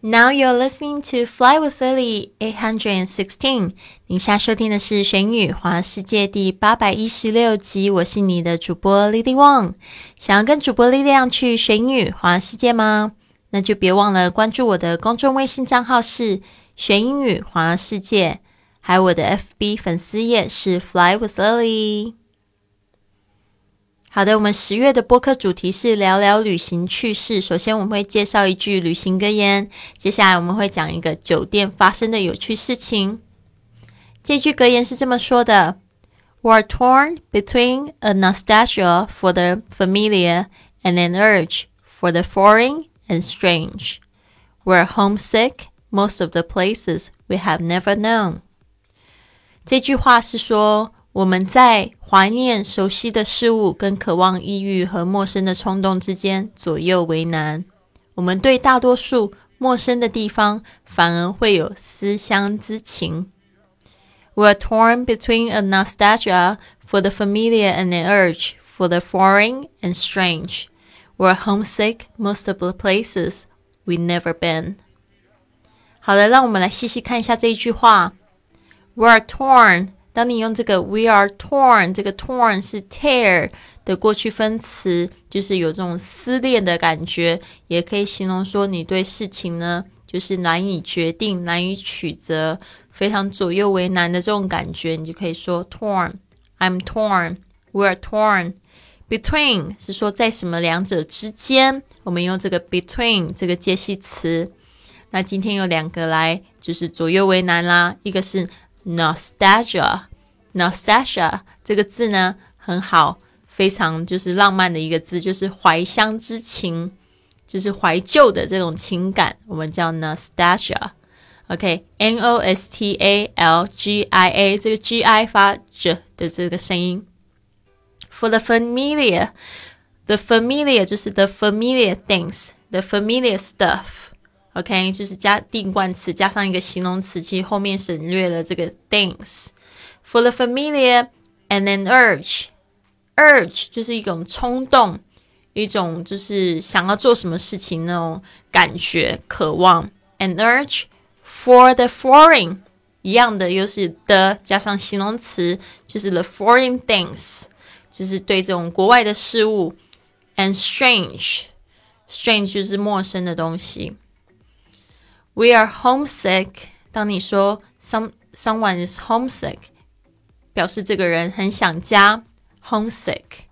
Now you're listening to Fly with Lily 816。您现在收听的是《玄宇华世界》第八百一十六集。我是你的主播 Lily Wong。想要跟主播力量去玄宇华世界吗？那就别忘了关注我的公众微信账号是“玄英语华世界”，还有我的 FB 粉丝页是 “Fly with Lily”。好的，我们十月的播客主题是聊聊旅行趣事。首先，我们会介绍一句旅行格言。接下来，我们会讲一个酒店发生的有趣事情。这句格言是这么说的：“We're torn between a nostalgia for the familiar and an urge for the foreign and strange. We're homesick most of the places we have never known。”这句话是说。 我们在怀念熟悉的事物跟渴望异域和陌生的冲动之间左右为难。我们对大多数陌生的地方反而会有思乡之情。We're torn between a nostalgia for the familiar and an urge for the foreign and strange. We're homesick most of the places we've never been. 好的，让我们来细细看一下这一句话。We're torn 当你用这个 "we are torn"，这个 "torn" 是 tear 的过去分词，就是有这种撕裂的感觉，也可以形容说你对事情呢，就是难以决定、难以取择，非常左右为难的这种感觉，你就可以说 torn。I'm torn. We are torn. Between 是说在什么两者之间，我们用这个 between 这个介系词。那今天有两个来，就是左右为难啦，一个是 nostalgia。Nostalgia，nostalgia 这个字呢很好，非常就是浪漫的一个字，就是怀乡之情，就是怀旧的这种情感，我们叫 nostalgia。OK，N O S T A L G I A，这个 G I 发 J 的这个声音。For the familiar，the familiar 就是 the familiar things，the familiar stuff。OK，就是加定冠词加上一个形容词，其实后面省略了这个 things。For the familiar and an urge，urge 就是一种冲动，一种就是想要做什么事情那种感觉、渴望。An urge for the foreign，一样的又是 the 加上形容词，就是 the foreign things，就是对这种国外的事物。And strange，strange 就是陌生的东西。We are homesick。当你说 some someone is homesick， 表示这个人很想家。Homesick。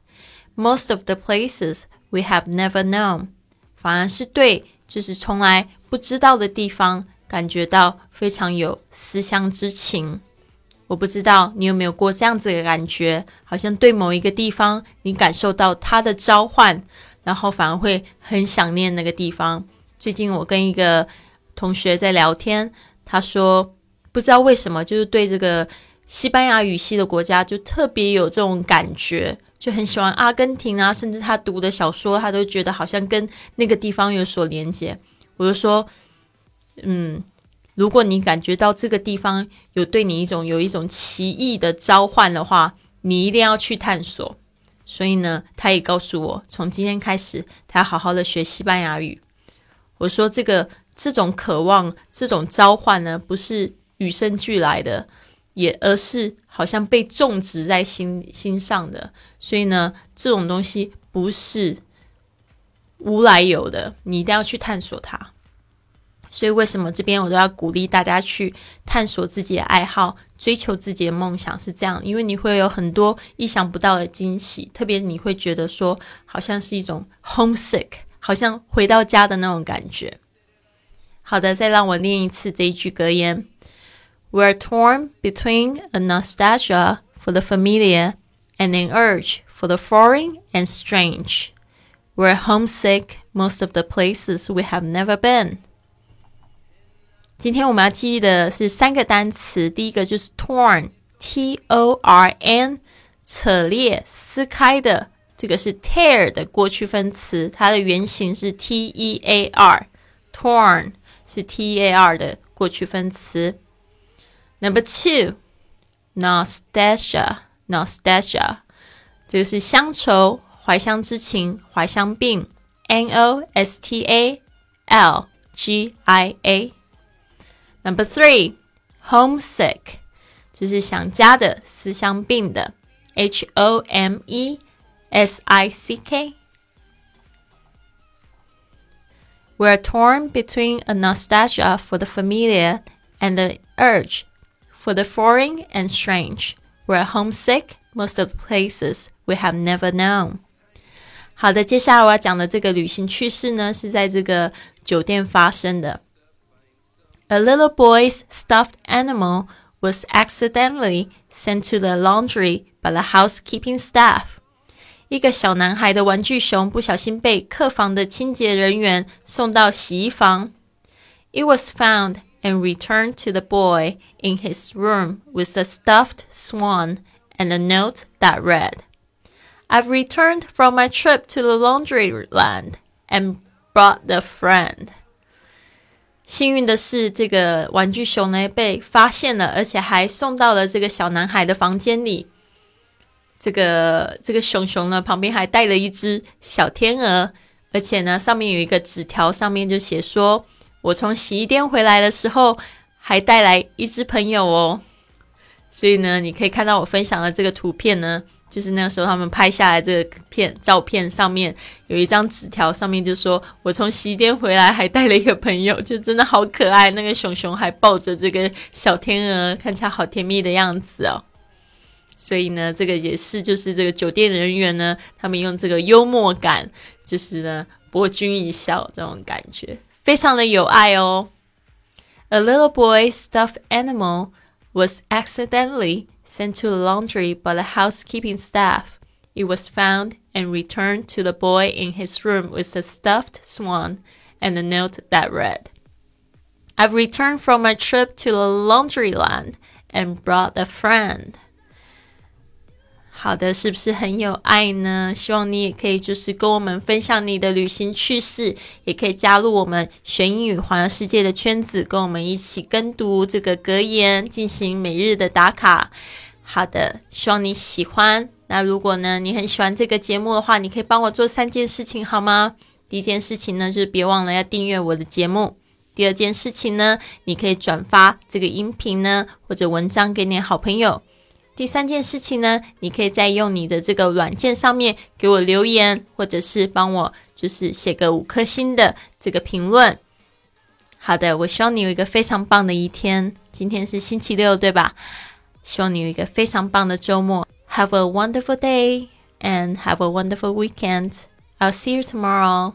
Most of the places we have never known，反而是对就是从来不知道的地方感觉到非常有思乡之情。我不知道你有没有过这样子的感觉，好像对某一个地方你感受到它的召唤，然后反而会很想念那个地方。最近我跟一个同学在聊天，他说不知道为什么，就是对这个西班牙语系的国家就特别有这种感觉，就很喜欢阿根廷啊，甚至他读的小说，他都觉得好像跟那个地方有所连接。我就说，嗯，如果你感觉到这个地方有对你一种有一种奇异的召唤的话，你一定要去探索。所以呢，他也告诉我，从今天开始，他要好好的学西班牙语。我说这个。这种渴望，这种召唤呢，不是与生俱来的，也而是好像被种植在心心上的。所以呢，这种东西不是无来由的，你一定要去探索它。所以为什么这边我都要鼓励大家去探索自己的爱好，追求自己的梦想？是这样，因为你会有很多意想不到的惊喜，特别你会觉得说，好像是一种 homesick，好像回到家的那种感觉。好的，再让我念一次这一句格言 ：We're torn between a nostalgia for the familiar and an urge for the foreign and strange. We're homesick most of the places we have never been. 今天我们要记忆的是三个单词，第一个就是 torn，t o r n，扯裂、撕开的，这个是 tear 的过去分词，它的原型是 t e a r，torn。是 T A R 的过去分词。 Number two，nostalgia，nostalgia，这个是乡愁、怀乡之情、怀乡病。N O S T A L G I A。Number three, homesick，就是想家的、思乡病的，H O M E S I C K。We're torn between a nostalgia for the familiar and the urge for the foreign and strange. We're homesick most of the places we have never known. 好的，接下来我要讲的这个旅行趣事呢，是在这个酒店发生的。A little boy's stuffed animal was accidentally sent to the laundry by the housekeeping staff. 一个小男孩的玩具熊不小心被客房的清洁人员送到洗衣房。It was found and returned to the boy in his room with a stuffed swan and a note that read, I've returned from my trip to the laundryland and brought the friend. 幸运的是，这个玩具熊呢被发现了，而且还送到了这个小男孩的房间里。这个这个熊熊呢，旁边还带了一只小天鹅，而且呢，上面有一个纸条，上面就写说：“ 我从洗衣店回来的时候，还带来一只朋友哦。”所以呢，你可以看到我分享的这个图片呢，就是那时候他们拍下来这个片照片，上面有一张纸条，上面就说：“我从洗衣店回来，还带了一个朋友，就真的好可爱。”那个熊熊还抱着这个小天鹅，看起来好甜蜜的样子哦。所以呢，这个也是就是这个酒店人员呢，他们用这个幽默感，就是呢博君一笑这种感觉，非常的有爱哦。A little boy's stuffed animal was accidentally sent to the laundry by the housekeeping staff. It was found and returned to the boy in his room with a stuffed swan and a note that read, I've returned from my trip to the laundryland and brought a friend. 好的，是不是很有爱呢？希望你也可以就是跟我们分享你的旅行趣事，也可以加入我们学英语环游世界的圈子，跟我们一起跟读这个格言，进行每日的打卡。好的，希望你喜欢。那如果呢你很喜欢这个节目的话，你可以帮我做三件事情好吗？第一件事情呢，就是别忘了要订阅我的节目。第二件事情呢，你可以转发这个音频呢或者文章给你好朋友。第三件事情呢，你可以再用你的这个软件上面给我留言，或者是帮我就是写个五颗星的这个评论。好的，我希望你有一个非常棒的一天。今天是星期六，对吧？希望你有一个非常棒的周末。Have a wonderful day and have a wonderful weekend. I'll see you tomorrow.